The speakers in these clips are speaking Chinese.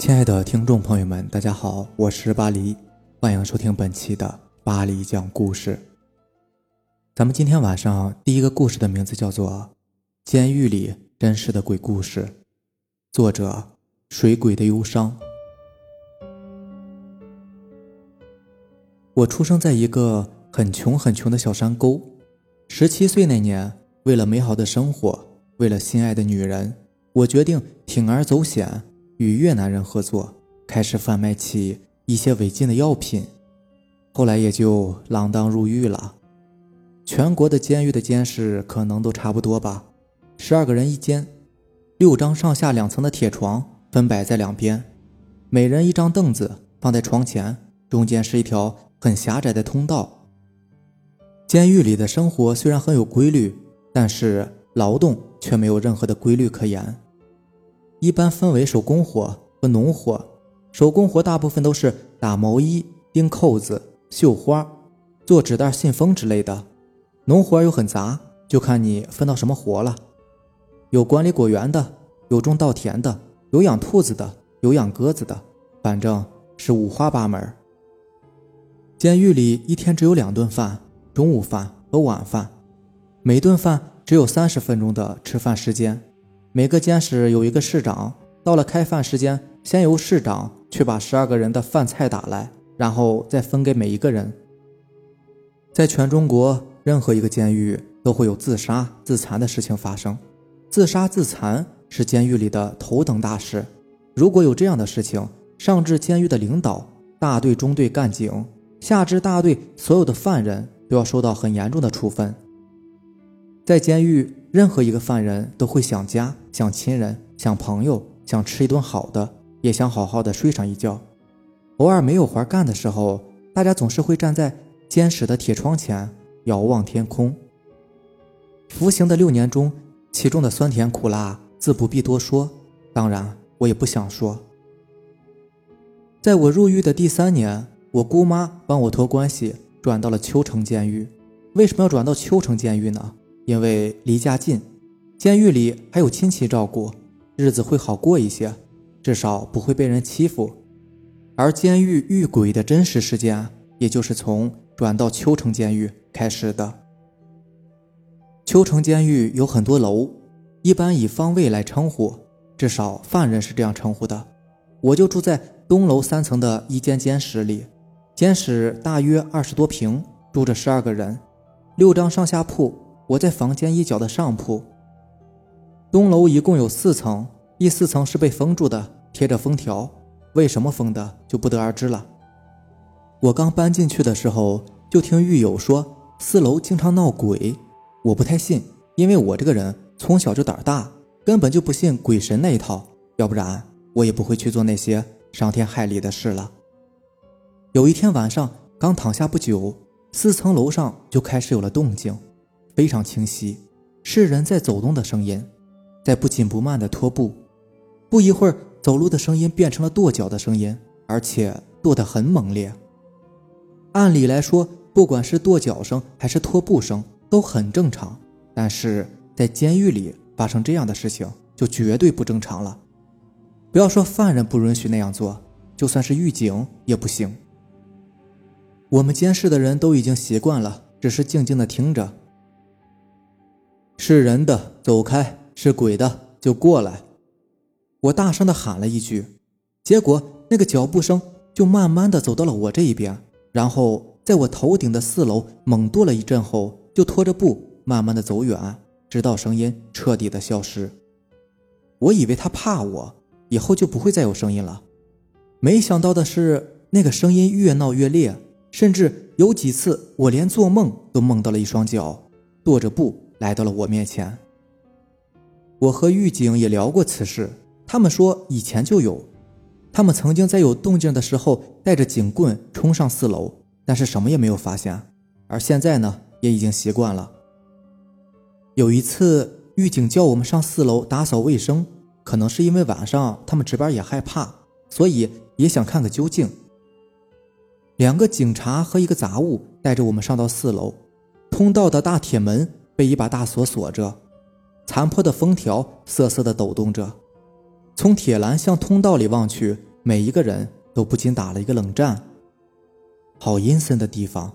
亲爱的听众朋友们，大家好，我是巴黎，欢迎收听本期的巴黎讲故事。咱们今天晚上第一个故事的名字叫做《监狱里真实的鬼故事》，作者水鬼的忧伤。我出生在一个很穷很穷的小山沟，十七岁那年，为了美好的生活，为了心爱的女人，我决定铤而走险。与越南人合作，开始贩卖起一些违禁的药品，后来也就锒铛入狱了。全国的监狱的监视可能都差不多吧，十二个人一间，六张上下两层的铁床分摆在两边，每人一张凳子放在床前，中间是一条很狭窄的通道。监狱里的生活虽然很有规律，但是劳动却没有任何的规律可言。一般分为手工活和农活。手工活大部分都是打毛衣、钉扣子、绣花、做纸袋、信封之类的。农活又很杂，就看你分到什么活了。有管理果园的，有种稻田的，有养兔子的，有养鸽子的，反正是五花八门。监狱里一天只有两顿饭，中午饭和晚饭，每顿饭只有三十分钟的吃饭时间。每个监室有一个市长，到了开饭时间，先由市长去把十二个人的饭菜打来，然后再分给每一个人。在全中国，任何一个监狱都会有自杀、自残的事情发生。自杀、自残是监狱里的头等大事。如果有这样的事情，上至监狱的领导、大队、中队干警，下至大队所有的犯人，都要受到很严重的处分。在监狱。任何一个犯人都会想家、想亲人、想朋友、想吃一顿好的，也想好好的睡上一觉。偶尔没有活干的时候，大家总是会站在监室的铁窗前遥望天空。服刑的六年中，其中的酸甜苦辣自不必多说，当然我也不想说。在我入狱的第三年，我姑妈帮我托关系转到了秋城监狱。为什么要转到秋城监狱呢？因为离家近，监狱里还有亲戚照顾，日子会好过一些，至少不会被人欺负。而监狱遇鬼的真实事件，也就是从转到秋城监狱开始的。秋城监狱有很多楼，一般以方位来称呼，至少犯人是这样称呼的。我就住在东楼三层的一间监室里，监室大约二十多平，住着十二个人，六张上下铺。我在房间一角的上铺。东楼一共有四层，第四层是被封住的，贴着封条。为什么封的，就不得而知了。我刚搬进去的时候，就听狱友说四楼经常闹鬼。我不太信，因为我这个人从小就胆大，根本就不信鬼神那一套。要不然，我也不会去做那些伤天害理的事了。有一天晚上，刚躺下不久，四层楼上就开始有了动静。非常清晰，是人在走动的声音，在不紧不慢的拖步。不一会儿，走路的声音变成了跺脚的声音，而且跺得很猛烈。按理来说，不管是跺脚声还是拖步声都很正常，但是在监狱里发生这样的事情就绝对不正常了。不要说犯人不允许那样做，就算是狱警也不行。我们监视的人都已经习惯了，只是静静的听着。是人的走开，是鬼的就过来。我大声的喊了一句，结果那个脚步声就慢慢的走到了我这一边，然后在我头顶的四楼猛跺了一阵后，就拖着步慢慢的走远，直到声音彻底的消失。我以为他怕我，以后就不会再有声音了。没想到的是，那个声音越闹越烈，甚至有几次我连做梦都梦到了一双脚跺着步。来到了我面前。我和狱警也聊过此事，他们说以前就有，他们曾经在有动静的时候带着警棍冲上四楼，但是什么也没有发现。而现在呢，也已经习惯了。有一次，狱警叫我们上四楼打扫卫生，可能是因为晚上他们值班也害怕，所以也想看个究竟。两个警察和一个杂物带着我们上到四楼，通道的大铁门。被一把大锁锁着，残破的封条瑟瑟地抖动着。从铁栏向通道里望去，每一个人都不禁打了一个冷战。好阴森的地方，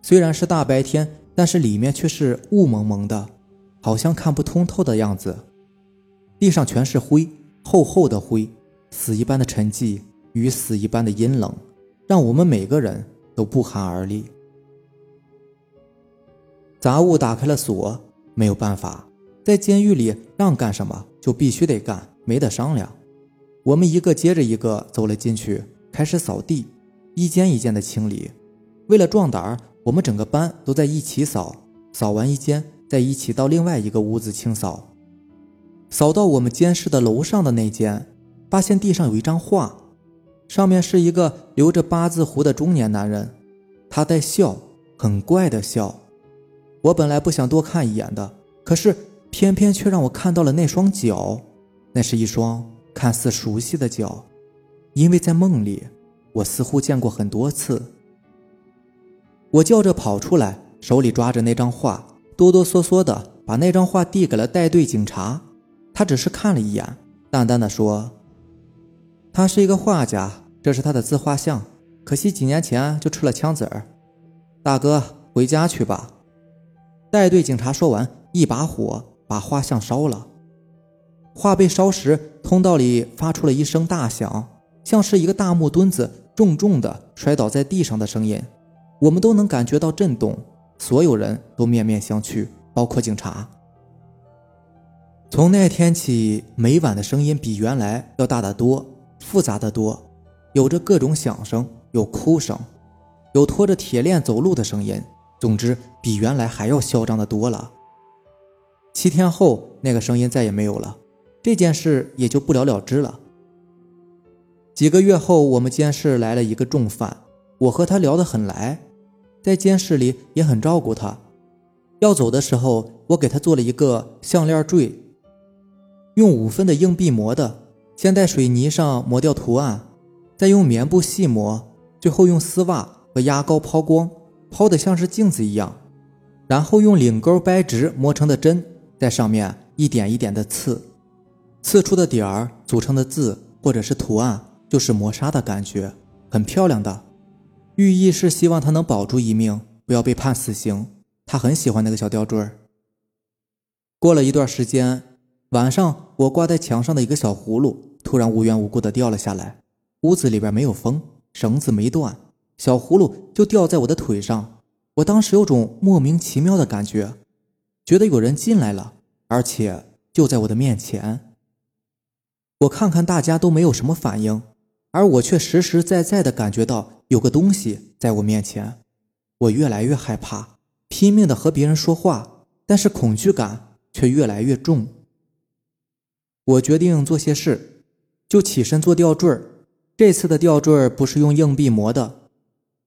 虽然是大白天，但是里面却是雾蒙蒙的，好像看不通透的样子。地上全是灰，厚厚的灰，死一般的沉寂与死一般的阴冷，让我们每个人都不寒而栗。杂物打开了锁，没有办法，在监狱里让干什么就必须得干，没得商量。我们一个接着一个走了进去，开始扫地，一间一间的清理。为了壮胆，我们整个班都在一起扫，扫完一间，再一起到另外一个屋子清扫。扫到我们监室的楼上的那间，发现地上有一张画，上面是一个留着八字胡的中年男人，他在笑，很怪的笑。我本来不想多看一眼的，可是偏偏却让我看到了那双脚，那是一双看似熟悉的脚，因为在梦里，我似乎见过很多次。我叫着跑出来，手里抓着那张画，哆哆嗦嗦的把那张画递给了带队警察。他只是看了一眼，淡淡的说：“他是一个画家，这是他的自画像，可惜几年前就吃了枪子儿。大哥，回家去吧。”带队警察说完，一把火把画像烧了。画被烧时，通道里发出了一声大响，像是一个大木墩子重重的摔倒在地上的声音。我们都能感觉到震动，所有人都面面相觑，包括警察。从那天起，每晚的声音比原来要大得多，复杂的多，有着各种响声，有哭声，有拖着铁链走路的声音。总之，比原来还要嚣张的多了。七天后，那个声音再也没有了，这件事也就不了了之了。几个月后，我们监室来了一个重犯，我和他聊得很来，在监室里也很照顾他。要走的时候，我给他做了一个项链坠，用五分的硬币磨的，先在水泥上磨掉图案，再用棉布细磨，最后用丝袜和牙膏抛光。抛的像是镜子一样，然后用领钩掰直磨成的针，在上面一点一点的刺，刺出的点儿组成的字或者是图案，就是磨砂的感觉，很漂亮的。寓意是希望他能保住一命，不要被判死刑。他很喜欢那个小吊坠。过了一段时间，晚上我挂在墙上的一个小葫芦突然无缘无故的掉了下来，屋子里边没有风，绳子没断。小葫芦就掉在我的腿上，我当时有种莫名其妙的感觉，觉得有人进来了，而且就在我的面前。我看看大家都没有什么反应，而我却实实在在的感觉到有个东西在我面前。我越来越害怕，拼命的和别人说话，但是恐惧感却越来越重。我决定做些事，就起身做吊坠。这次的吊坠不是用硬币磨的。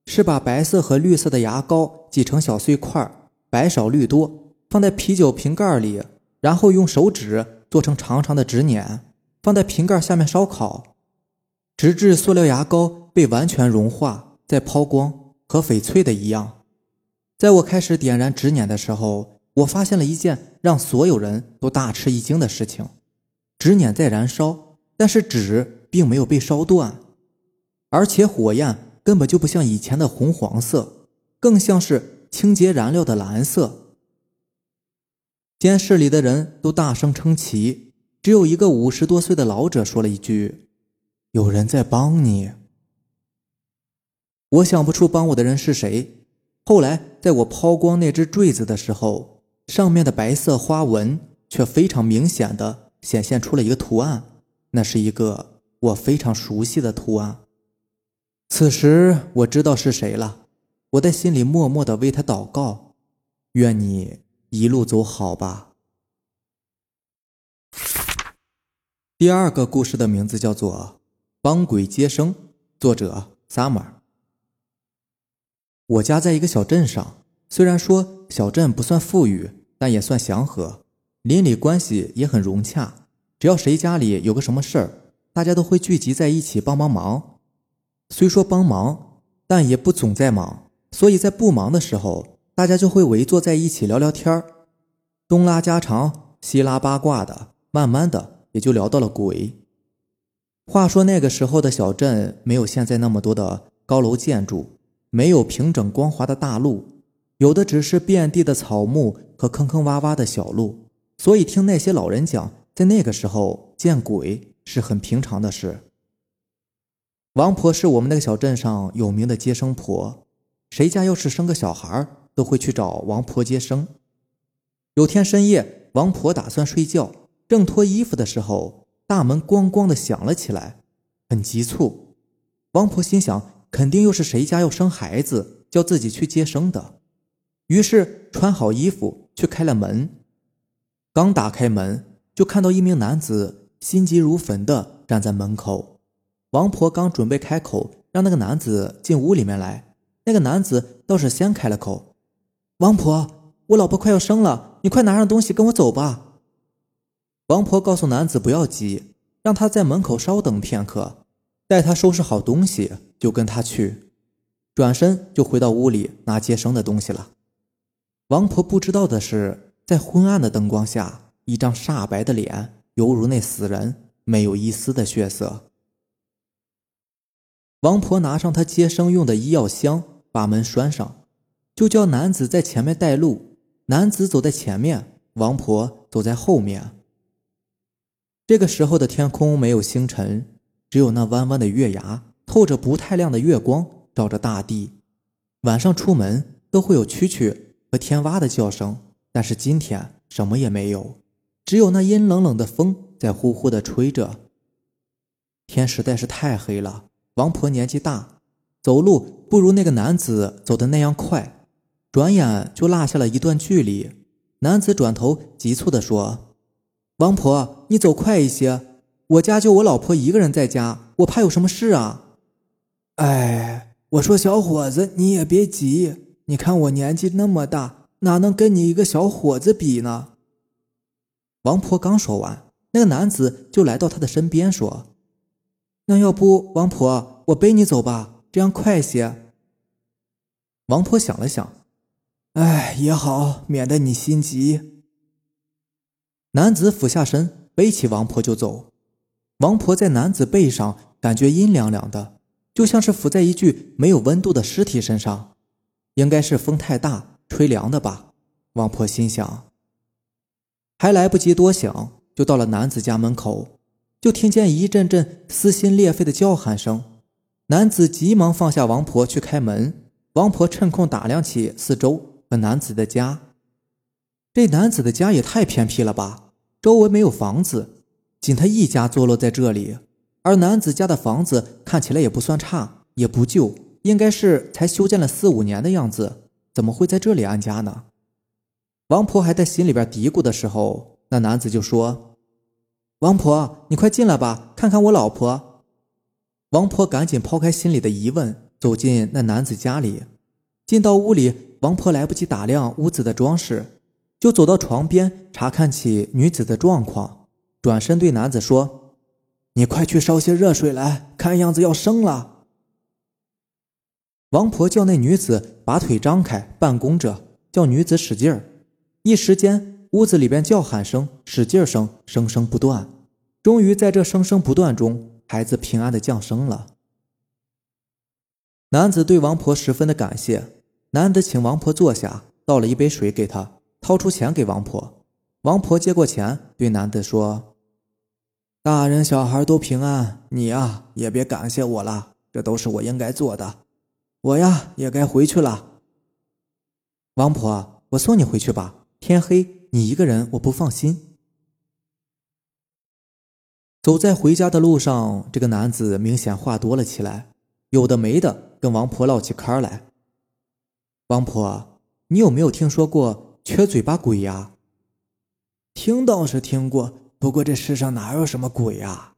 是把白色和绿色的牙膏挤成小碎块，白少绿多，放在啤酒瓶盖里，然后用手指做成长长的纸捻，放在瓶盖下面烧烤，直至塑料牙膏被完全融化，再抛光，和翡翠的一样。在我开始点燃纸捻的时候，我发现了一件让所有人都大吃一惊的事情：纸捻在燃烧，但是纸并没有被烧断，而且火焰。根本就不像以前的红黄色，更像是清洁燃料的蓝色。监室里的人都大声称奇，只有一个五十多岁的老者说了一句：“有人在帮你。”我想不出帮我的人是谁。后来在我抛光那只坠子的时候，上面的白色花纹却非常明显的显现出了一个图案，那是一个我非常熟悉的图案。此时我知道是谁了，我在心里默默的为他祷告，愿你一路走好吧。第二个故事的名字叫做《帮鬼接生》，作者 Summer。我家在一个小镇上，虽然说小镇不算富裕，但也算祥和，邻里关系也很融洽。只要谁家里有个什么事儿，大家都会聚集在一起帮帮忙。虽说帮忙，但也不总在忙，所以在不忙的时候，大家就会围坐在一起聊聊天东拉家常，西拉八卦的，慢慢的也就聊到了鬼。话说那个时候的小镇没有现在那么多的高楼建筑，没有平整光滑的大路，有的只是遍地的草木和坑坑洼洼的小路。所以听那些老人讲，在那个时候见鬼是很平常的事。王婆是我们那个小镇上有名的接生婆，谁家要是生个小孩，都会去找王婆接生。有天深夜，王婆打算睡觉，正脱衣服的时候，大门咣咣的响了起来，很急促。王婆心想，肯定又是谁家要生孩子，叫自己去接生的。于是穿好衣服去开了门。刚打开门，就看到一名男子心急如焚的站在门口。王婆刚准备开口让那个男子进屋里面来，那个男子倒是先开了口：“王婆，我老婆快要生了，你快拿上东西跟我走吧。”王婆告诉男子不要急，让他在门口稍等片刻，待他收拾好东西就跟他去。转身就回到屋里拿接生的东西了。王婆不知道的是，在昏暗的灯光下，一张煞白的脸，犹如那死人，没有一丝的血色。王婆拿上她接生用的医药箱，把门拴上，就叫男子在前面带路。男子走在前面，王婆走在后面。这个时候的天空没有星辰，只有那弯弯的月牙，透着不太亮的月光，照着大地。晚上出门都会有蛐蛐和天蛙的叫声，但是今天什么也没有，只有那阴冷冷的风在呼呼的吹着。天实在是太黑了。王婆年纪大，走路不如那个男子走的那样快，转眼就落下了一段距离。男子转头急促地说：“王婆，你走快一些，我家就我老婆一个人在家，我怕有什么事啊。”哎，我说小伙子，你也别急，你看我年纪那么大，哪能跟你一个小伙子比呢？王婆刚说完，那个男子就来到她的身边说。那要不，王婆，我背你走吧，这样快些。王婆想了想，哎，也好，免得你心急。男子俯下身背起王婆就走。王婆在男子背上感觉阴凉凉的，就像是伏在一具没有温度的尸体身上，应该是风太大吹凉的吧。王婆心想，还来不及多想，就到了男子家门口。就听见一阵阵撕心裂肺的叫喊声，男子急忙放下王婆去开门。王婆趁空打量起四周和男子的家，这男子的家也太偏僻了吧，周围没有房子，仅他一家坐落在这里。而男子家的房子看起来也不算差，也不旧，应该是才修建了四五年的样子，怎么会在这里安家呢？王婆还在心里边嘀咕的时候，那男子就说。王婆，你快进来吧，看看我老婆。王婆赶紧抛开心里的疑问，走进那男子家里。进到屋里，王婆来不及打量屋子的装饰，就走到床边查看起女子的状况，转身对男子说：“你快去烧些热水来，看样子要生了。”王婆叫那女子把腿张开，半弓着，叫女子使劲儿。一时间，屋子里边叫喊声、使劲声声声不断。终于在这声声不断中，孩子平安的降生了。男子对王婆十分的感谢，男子请王婆坐下，倒了一杯水给他，掏出钱给王婆。王婆接过钱，对男子说：“大人小孩都平安，你呀也别感谢我了，这都是我应该做的。我呀也该回去了。王婆，我送你回去吧，天黑你一个人我不放心。”走在回家的路上，这个男子明显话多了起来，有的没的跟王婆唠起嗑来。王婆，你有没有听说过缺嘴巴鬼呀？听倒是听过，不过这世上哪有什么鬼啊？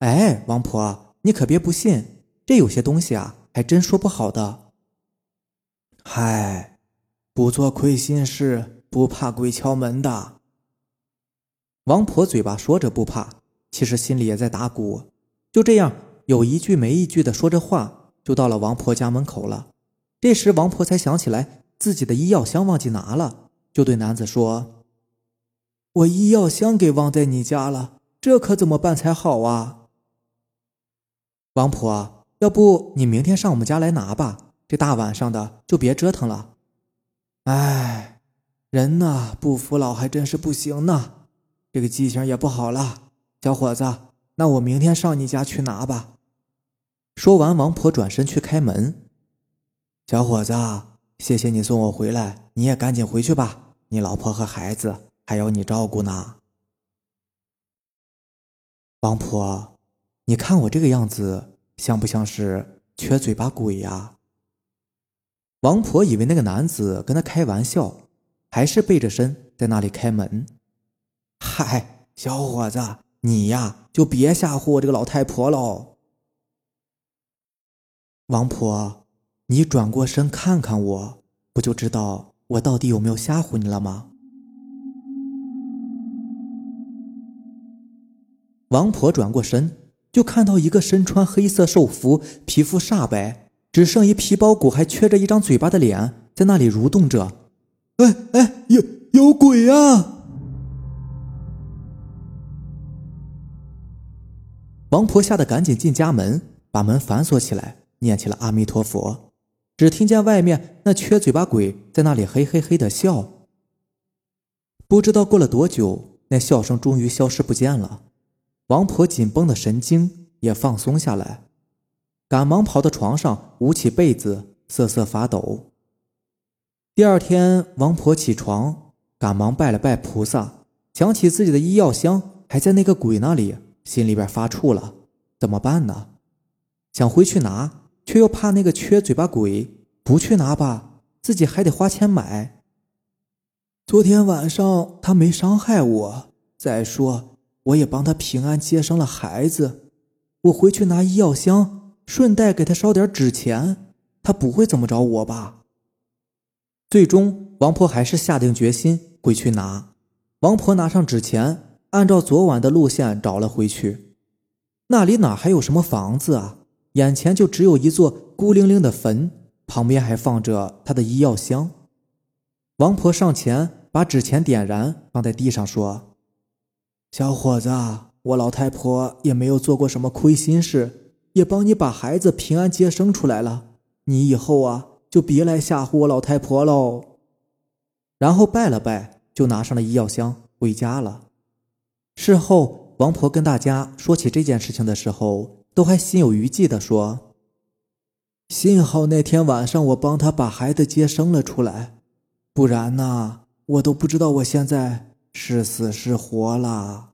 哎，王婆，你可别不信，这有些东西啊，还真说不好的。嗨，不做亏心事，不怕鬼敲门的。王婆嘴巴说着不怕。其实心里也在打鼓，就这样有一句没一句的说着话，就到了王婆家门口了。这时王婆才想起来自己的医药箱忘记拿了，就对男子说：“我医药箱给忘在你家了，这可怎么办才好啊？”王婆，要不你明天上我们家来拿吧？这大晚上的就别折腾了。哎，人呐，不服老还真是不行呢。这个记性也不好了，小伙子，那我明天上你家去拿吧。说完，王婆转身去开门。小伙子，谢谢你送我回来，你也赶紧回去吧，你老婆和孩子还要你照顾呢。王婆，你看我这个样子，像不像是缺嘴巴鬼呀？王婆以为那个男子跟他开玩笑，还是背着身在那里开门。嗨，小伙子，你呀就别吓唬我这个老太婆喽。王婆，你转过身看看我，不就知道我到底有没有吓唬你了吗？王婆转过身，就看到一个身穿黑色寿服、皮肤煞白。只剩一皮包骨，还缺着一张嘴巴的脸，在那里蠕动着。哎哎，有有鬼啊！王婆吓得赶紧进家门，把门反锁起来，念起了阿弥陀佛。只听见外面那缺嘴巴鬼在那里嘿嘿嘿的笑。不知道过了多久，那笑声终于消失不见了。王婆紧绷的神经也放松下来。赶忙跑到床上，捂起被子，瑟瑟发抖。第二天，王婆起床，赶忙拜了拜菩萨，想起自己的医药箱还在那个鬼那里，心里边发怵了，怎么办呢？想回去拿，却又怕那个缺嘴巴鬼不去拿吧，自己还得花钱买。昨天晚上他没伤害我，再说我也帮他平安接生了孩子，我回去拿医药箱。顺带给他烧点纸钱，他不会怎么着我吧？最终，王婆还是下定决心回去拿。王婆拿上纸钱，按照昨晚的路线找了回去。那里哪还有什么房子啊？眼前就只有一座孤零零的坟，旁边还放着他的医药箱。王婆上前把纸钱点燃，放在地上说：“小伙子，我老太婆也没有做过什么亏心事。”也帮你把孩子平安接生出来了，你以后啊就别来吓唬我老太婆喽。然后拜了拜，就拿上了医药箱回家了。事后，王婆跟大家说起这件事情的时候，都还心有余悸的说：“幸好那天晚上我帮他把孩子接生了出来，不然呢，我都不知道我现在是死是活了。”